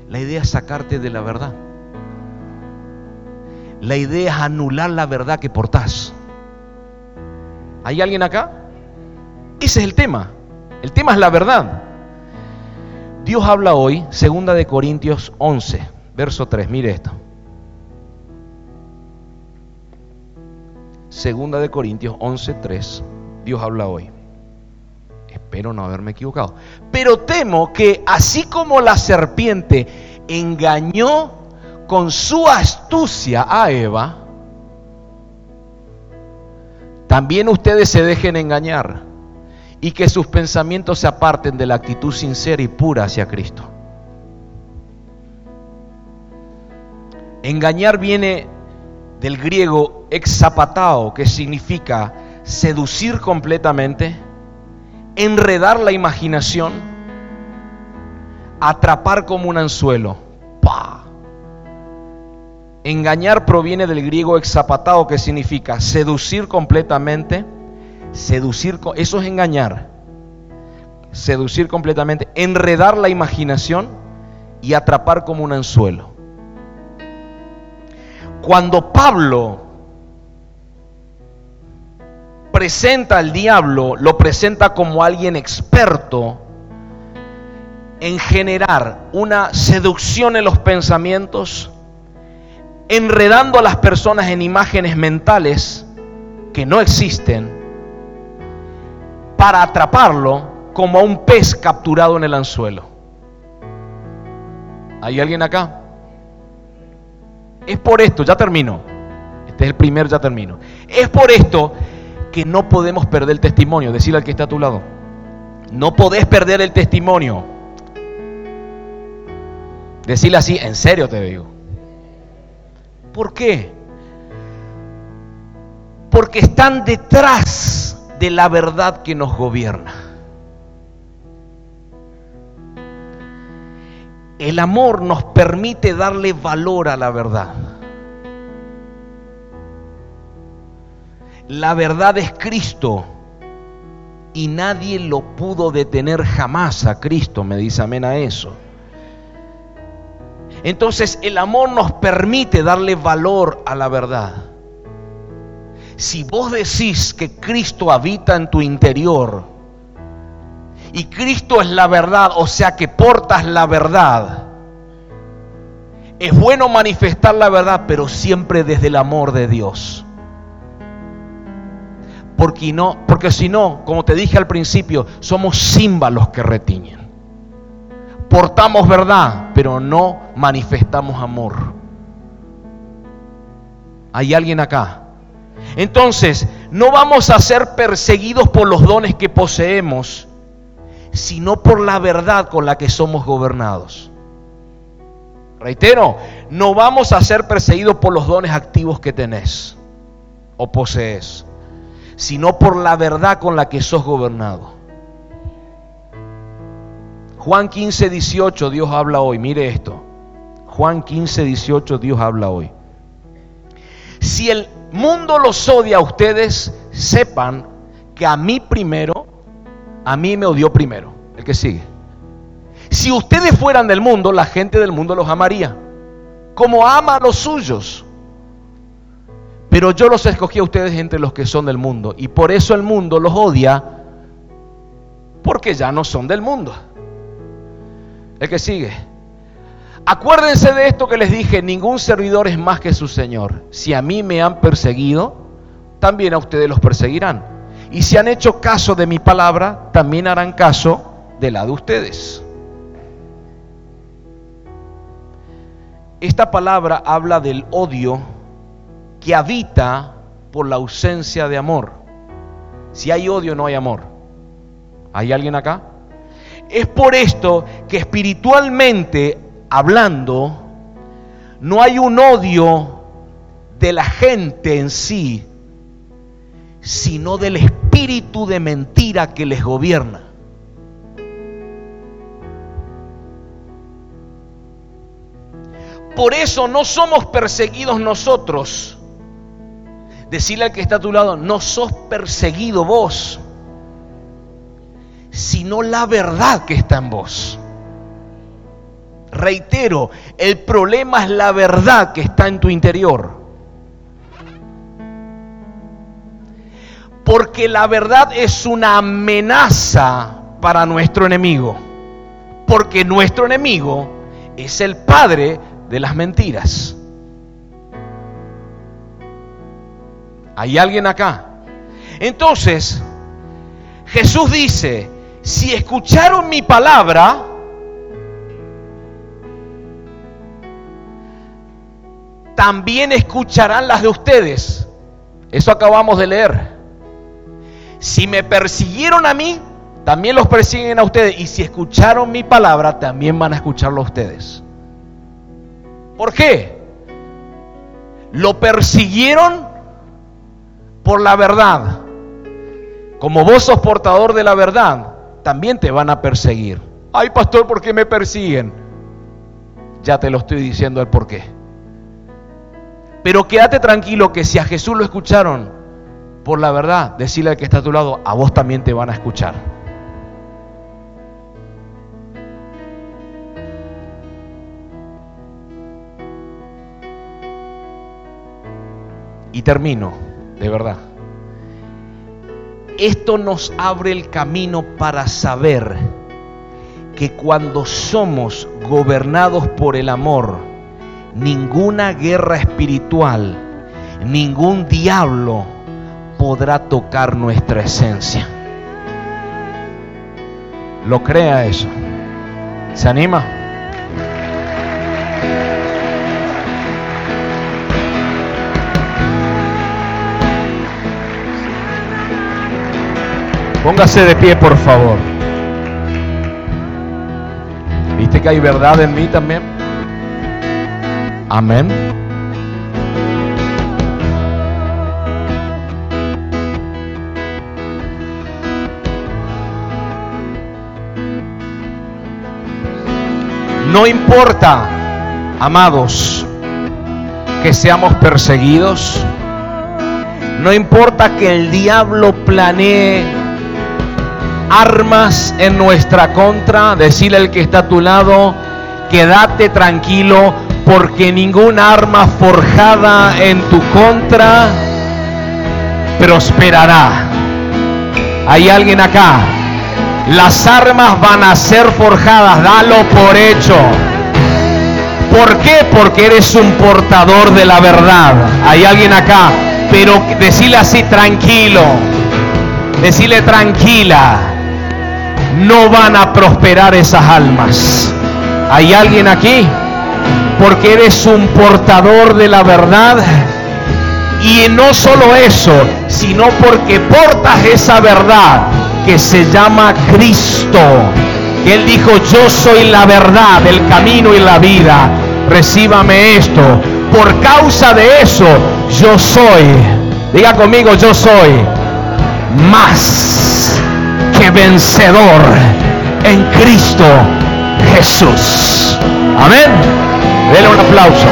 La idea es sacarte de la verdad. La idea es anular la verdad que portás. ¿Hay alguien acá? Ese es el tema. El tema es la verdad. Dios habla hoy, segunda de Corintios 11, verso 3. Mire esto. Segunda de Corintios 11, 3. Dios habla hoy. Espero no haberme equivocado. Pero temo que así como la serpiente engañó con su astucia a Eva, también ustedes se dejen engañar y que sus pensamientos se aparten de la actitud sincera y pura hacia Cristo. Engañar viene del griego exapatao, que significa seducir completamente enredar la imaginación, atrapar como un anzuelo. Engañar proviene del griego exapatado que significa seducir completamente, seducir, eso es engañar, seducir completamente, enredar la imaginación y atrapar como un anzuelo. Cuando Pablo presenta al diablo, lo presenta como alguien experto en generar una seducción en los pensamientos, enredando a las personas en imágenes mentales que no existen, para atraparlo como a un pez capturado en el anzuelo. ¿Hay alguien acá? Es por esto, ya termino. Este es el primer, ya termino. Es por esto que no podemos perder el testimonio. Decirle al que está a tu lado. No podés perder el testimonio. Decirle así, en serio te digo. ¿Por qué? Porque están detrás de la verdad que nos gobierna. El amor nos permite darle valor a la verdad. La verdad es Cristo. Y nadie lo pudo detener jamás a Cristo, me dice amén a eso. Entonces el amor nos permite darle valor a la verdad. Si vos decís que Cristo habita en tu interior y Cristo es la verdad, o sea que portas la verdad, es bueno manifestar la verdad, pero siempre desde el amor de Dios porque, no, porque si no, como te dije al principio, somos símbolos que retiñen. Portamos verdad, pero no manifestamos amor. ¿Hay alguien acá? Entonces, no vamos a ser perseguidos por los dones que poseemos, sino por la verdad con la que somos gobernados. Reitero, no vamos a ser perseguidos por los dones activos que tenés o posees, sino por la verdad con la que sos gobernado. Juan 15, 18, Dios habla hoy. Mire esto. Juan 15, 18, Dios habla hoy. Si el mundo los odia a ustedes, sepan que a mí primero, a mí me odió primero. El que sigue. Si ustedes fueran del mundo, la gente del mundo los amaría. Como ama a los suyos. Pero yo los escogí a ustedes entre los que son del mundo. Y por eso el mundo los odia, porque ya no son del mundo. El que sigue. Acuérdense de esto que les dije, ningún servidor es más que su Señor. Si a mí me han perseguido, también a ustedes los perseguirán. Y si han hecho caso de mi palabra, también harán caso de la de ustedes. Esta palabra habla del odio que habita por la ausencia de amor. Si hay odio, no hay amor. ¿Hay alguien acá? Es por esto que espiritualmente hablando, no hay un odio de la gente en sí, sino del espíritu de mentira que les gobierna. Por eso no somos perseguidos nosotros. Decirle al que está a tu lado, no sos perseguido vos, sino la verdad que está en vos. Reitero, el problema es la verdad que está en tu interior. Porque la verdad es una amenaza para nuestro enemigo. Porque nuestro enemigo es el padre de las mentiras. ¿Hay alguien acá? Entonces, Jesús dice, si escucharon mi palabra, también escucharán las de ustedes. Eso acabamos de leer. Si me persiguieron a mí, también los persiguen a ustedes. Y si escucharon mi palabra, también van a escucharlo a ustedes. ¿Por qué? Lo persiguieron por la verdad. Como vos sos portador de la verdad, también te van a perseguir. Ay, pastor, ¿por qué me persiguen? Ya te lo estoy diciendo el por qué. Pero quédate tranquilo que si a Jesús lo escucharon por la verdad, decirle al que está a tu lado, a vos también te van a escuchar. Y termino, de verdad. Esto nos abre el camino para saber que cuando somos gobernados por el amor, ninguna guerra espiritual, ningún diablo podrá tocar nuestra esencia. ¿Lo crea eso? ¿Se anima? Póngase de pie, por favor. ¿Viste que hay verdad en mí también? Amén. No importa, amados, que seamos perseguidos. No importa que el diablo planee armas en nuestra contra. Decirle al que está a tu lado, quédate tranquilo porque ningún arma forjada en tu contra prosperará. Hay alguien acá. Las armas van a ser forjadas, dalo por hecho. ¿Por qué? Porque eres un portador de la verdad. Hay alguien acá. Pero decirle así, tranquilo. Decirle tranquila. No van a prosperar esas almas. ¿Hay alguien aquí? porque eres un portador de la verdad. Y no solo eso, sino porque portas esa verdad que se llama Cristo. Él dijo, yo soy la verdad, el camino y la vida. Recíbame esto. Por causa de eso, yo soy, diga conmigo, yo soy más que vencedor en Cristo Jesús. Amén. Dele un aplauso.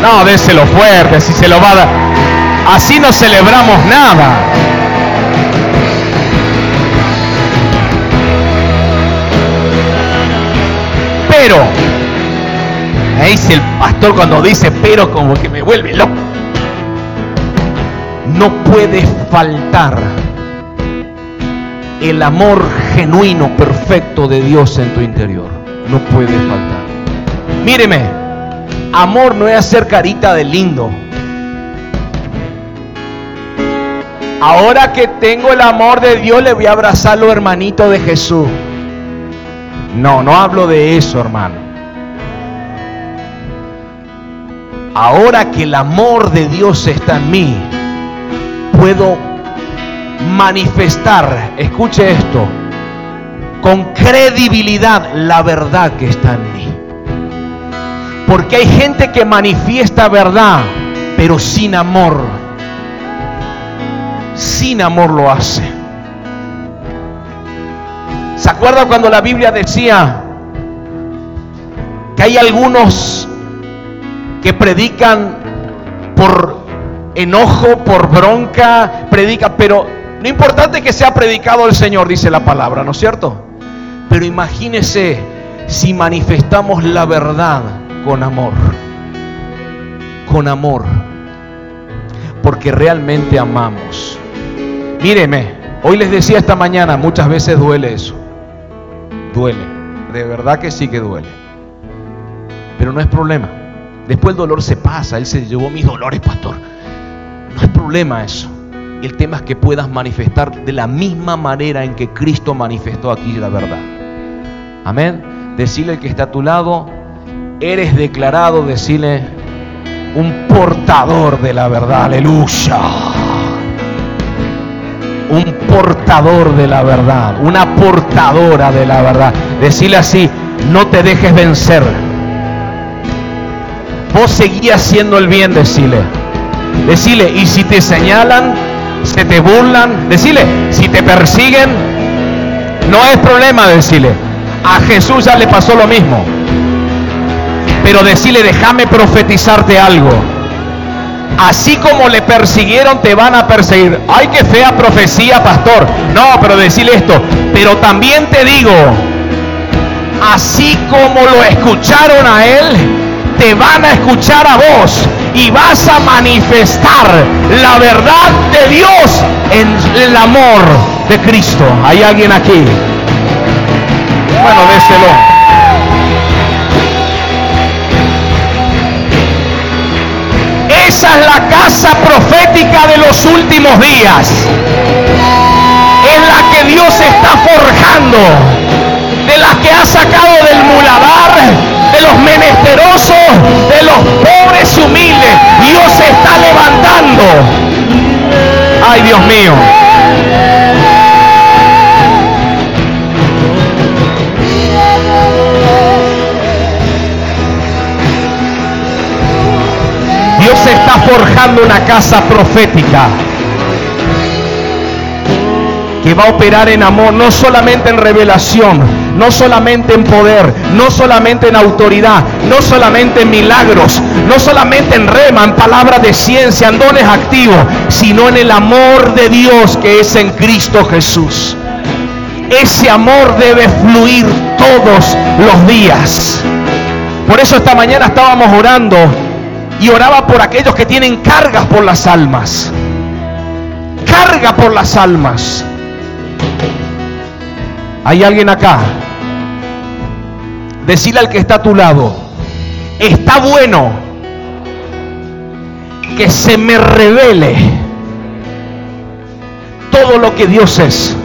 No, déselo fuerte, si se lo va a dar. Así no celebramos nada. Pero, Me dice el pastor cuando dice pero como que me vuelve loco. No puede faltar el amor genuino, perfecto de Dios en tu interior. No puede faltar. Míreme, amor no es hacer carita de lindo. Ahora que tengo el amor de Dios, le voy a abrazar a los hermanitos de Jesús. No, no hablo de eso, hermano. Ahora que el amor de Dios está en mí, puedo manifestar, escuche esto, con credibilidad la verdad que está en mí. Porque hay gente que manifiesta verdad, pero sin amor. Sin amor lo hace. ¿Se acuerda cuando la Biblia decía que hay algunos que predican por enojo, por bronca, predica, pero lo importante es que sea predicado el Señor, dice la palabra, ¿no es cierto? Pero imagínese si manifestamos la verdad con amor, con amor, porque realmente amamos. Míreme, hoy les decía esta mañana, muchas veces duele eso, duele, de verdad que sí que duele, pero no es problema. Después el dolor se pasa, Él se llevó mis dolores, pastor. No hay problema eso. El tema es que puedas manifestar de la misma manera en que Cristo manifestó aquí la verdad. Amén. Decirle al que está a tu lado, eres declarado, decirle, un portador de la verdad. Aleluya. Un portador de la verdad. Una portadora de la verdad. Decirle así, no te dejes vencer. Vos seguías haciendo el bien, decirle. Decirle, y si te señalan, se te burlan, decirle, si te persiguen, no es problema decirle. A Jesús ya le pasó lo mismo. Pero decirle, déjame profetizarte algo. Así como le persiguieron, te van a perseguir. Ay, qué fea profecía, pastor. No, pero decirle esto. Pero también te digo, así como lo escucharon a él, te van a escuchar a vos y vas a manifestar la verdad de Dios en el amor de Cristo. ¿Hay alguien aquí? Bueno, déselo. Es la casa profética de los últimos días. Es la que Dios está forjando. De la que ha sacado del muladar, de los menesterosos, de los pobres humildes. Dios se está levantando. Ay, Dios mío. Dios está forjando una casa profética que va a operar en amor, no solamente en revelación, no solamente en poder, no solamente en autoridad, no solamente en milagros, no solamente en rema, en palabras de ciencia, en dones activos, sino en el amor de Dios que es en Cristo Jesús. Ese amor debe fluir todos los días. Por eso esta mañana estábamos orando y oraba por aquellos que tienen cargas por las almas. Carga por las almas. ¿Hay alguien acá? Decirle al que está a tu lado, está bueno que se me revele todo lo que Dios es.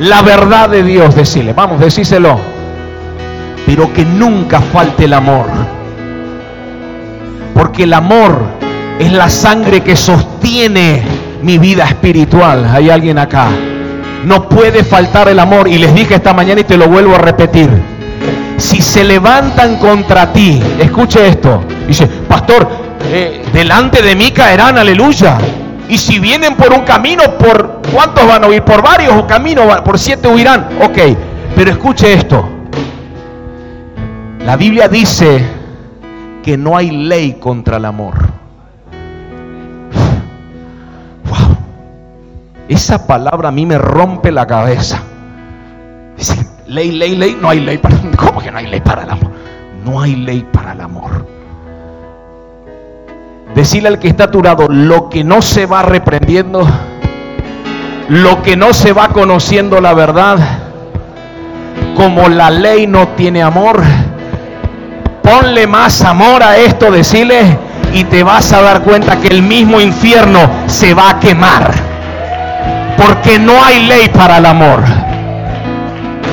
La verdad de Dios, decirle, vamos, decíselo. Pero que nunca falte el amor. Porque el amor es la sangre que sostiene mi vida espiritual. ¿Hay alguien acá? No puede faltar el amor. Y les dije esta mañana y te lo vuelvo a repetir. Si se levantan contra ti, escuche esto. Dice, pastor, eh, delante de mí caerán, aleluya. Y si vienen por un camino, ¿por cuántos van a huir? Por varios o caminos, por siete huirán. Ok, pero escuche esto. La Biblia dice que no hay ley contra el amor. Wow. Esa palabra a mí me rompe la cabeza. Dice, ley, ley, ley, no hay ley para... ¿Cómo que no hay ley para el amor? No hay ley para el amor. Decirle al que está a tu lado, lo que no se va reprendiendo, lo que no se va conociendo la verdad, como la ley no tiene amor, ponle más amor a esto, decirle, y te vas a dar cuenta que el mismo infierno se va a quemar. Porque no hay ley para el amor.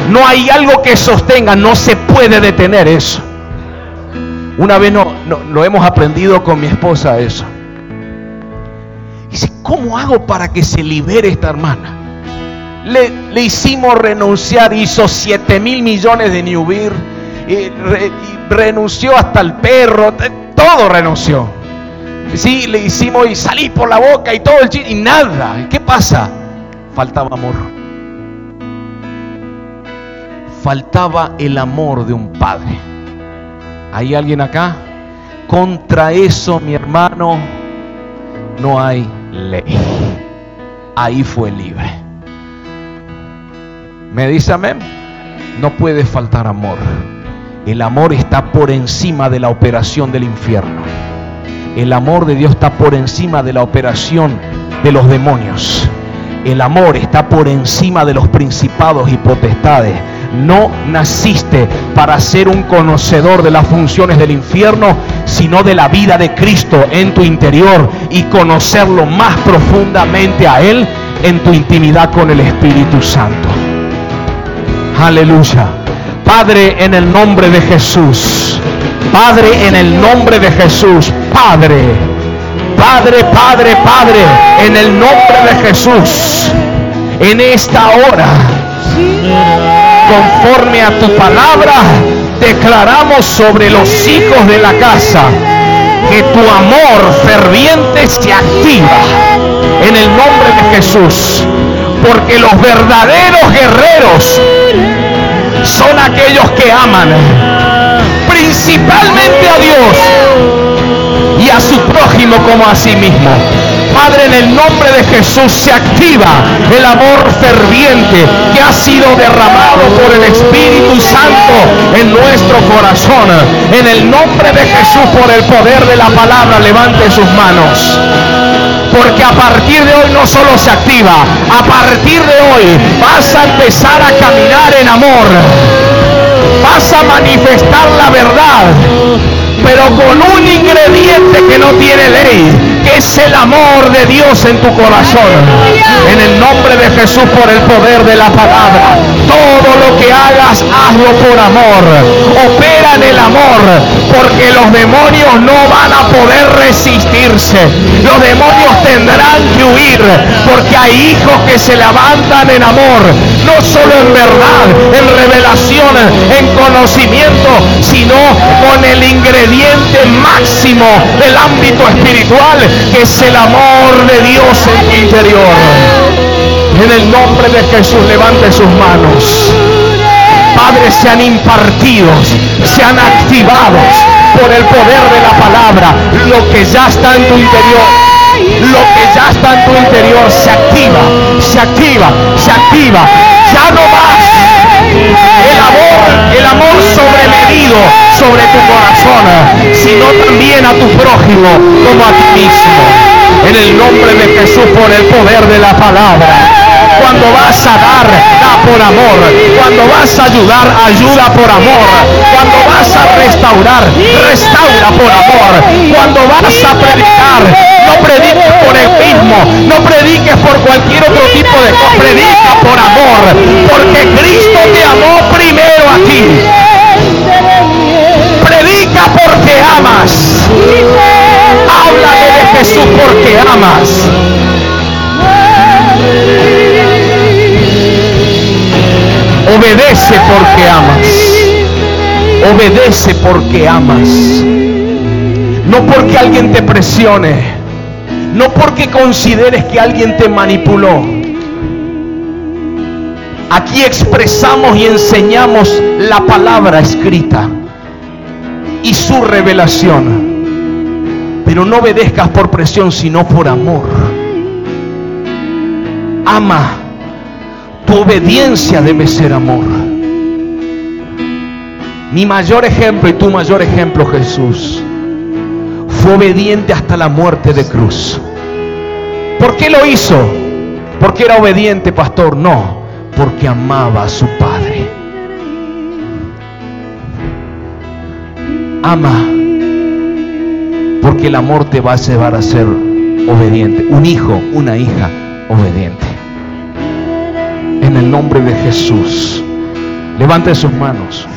No hay algo que sostenga, no se puede detener eso. Una vez no, lo hemos aprendido con mi esposa eso. Dice, ¿cómo hago para que se libere esta hermana? Le, hicimos renunciar, hizo 7 mil millones de Y, renunció hasta el perro, todo renunció. Sí, le hicimos y salí por la boca y todo el y nada. ¿Qué pasa? Faltaba amor. Faltaba el amor de un padre. ¿Hay alguien acá? Contra eso, mi hermano, no hay ley. Ahí fue libre. ¿Me dice amén? No puede faltar amor. El amor está por encima de la operación del infierno. El amor de Dios está por encima de la operación de los demonios. El amor está por encima de los principados y potestades. No naciste para ser un conocedor de las funciones del infierno, sino de la vida de Cristo en tu interior y conocerlo más profundamente a Él en tu intimidad con el Espíritu Santo. Aleluya. Padre, en el nombre de Jesús. Padre, en el nombre de Jesús. Padre. Padre, Padre, Padre, en el nombre de Jesús. En esta hora conforme a tu palabra, declaramos sobre los hijos de la casa que tu amor ferviente se activa en el nombre de Jesús. Porque los verdaderos guerreros son aquellos que aman principalmente a Dios y a su prójimo como a sí mismo. Padre, en el nombre de Jesús se activa el amor ferviente que ha sido derramado por el Espíritu Santo en nuestro corazón. En el nombre de Jesús, por el poder de la palabra, levante sus manos. Porque a partir de hoy no solo se activa, a partir de hoy vas a empezar a caminar en amor. Vas a manifestar la verdad pero con un ingrediente que no tiene ley, que es el amor de Dios en tu corazón. En el nombre de Jesús, por el poder de la palabra, todo lo que hagas, hazlo por amor. Opera en el amor, porque los demonios no van a poder resistirse. Los demonios tendrán que huir, porque hay hijos que se levantan en amor, no solo en verdad, en revelación, en conocimiento, sino con el ingrediente máximo del ámbito espiritual, que es el amor de Dios en tu interior. En el nombre de Jesús, levante sus manos. Padres, sean impartidos, sean activados por el poder de la palabra. Lo que ya está en tu interior, lo que ya está en tu interior se activa, se activa, se activa. Ya no más el amor, el amor sobremedido sobre tu corazón, sino también a tu prójimo como a ti mismo. En el nombre de Jesús, por el poder de la palabra. Cuando vas a dar, da por amor. Cuando vas a ayudar, ayuda por amor. Cuando vas a restaurar, restaura por amor. Cuando vas a predicar, no prediques por el mismo, no prediques por cualquier otro tipo de cosa, predica por amor, porque Cristo te amó primero a ti. Porque amas. Háblale de Jesús porque amas. Obedece porque amas. Obedece porque amas. No porque alguien te presione. No porque consideres que alguien te manipuló. Aquí expresamos y enseñamos la palabra escrita su revelación. Pero no obedezcas por presión, sino por amor. Ama tu obediencia debe ser amor. Mi mayor ejemplo y tu mayor ejemplo, Jesús, fue obediente hasta la muerte de cruz. ¿Por qué lo hizo? Porque era obediente, pastor. No, porque amaba a su Ama, porque el amor te va a llevar a ser obediente. Un hijo, una hija obediente. En el nombre de Jesús. Levante sus manos.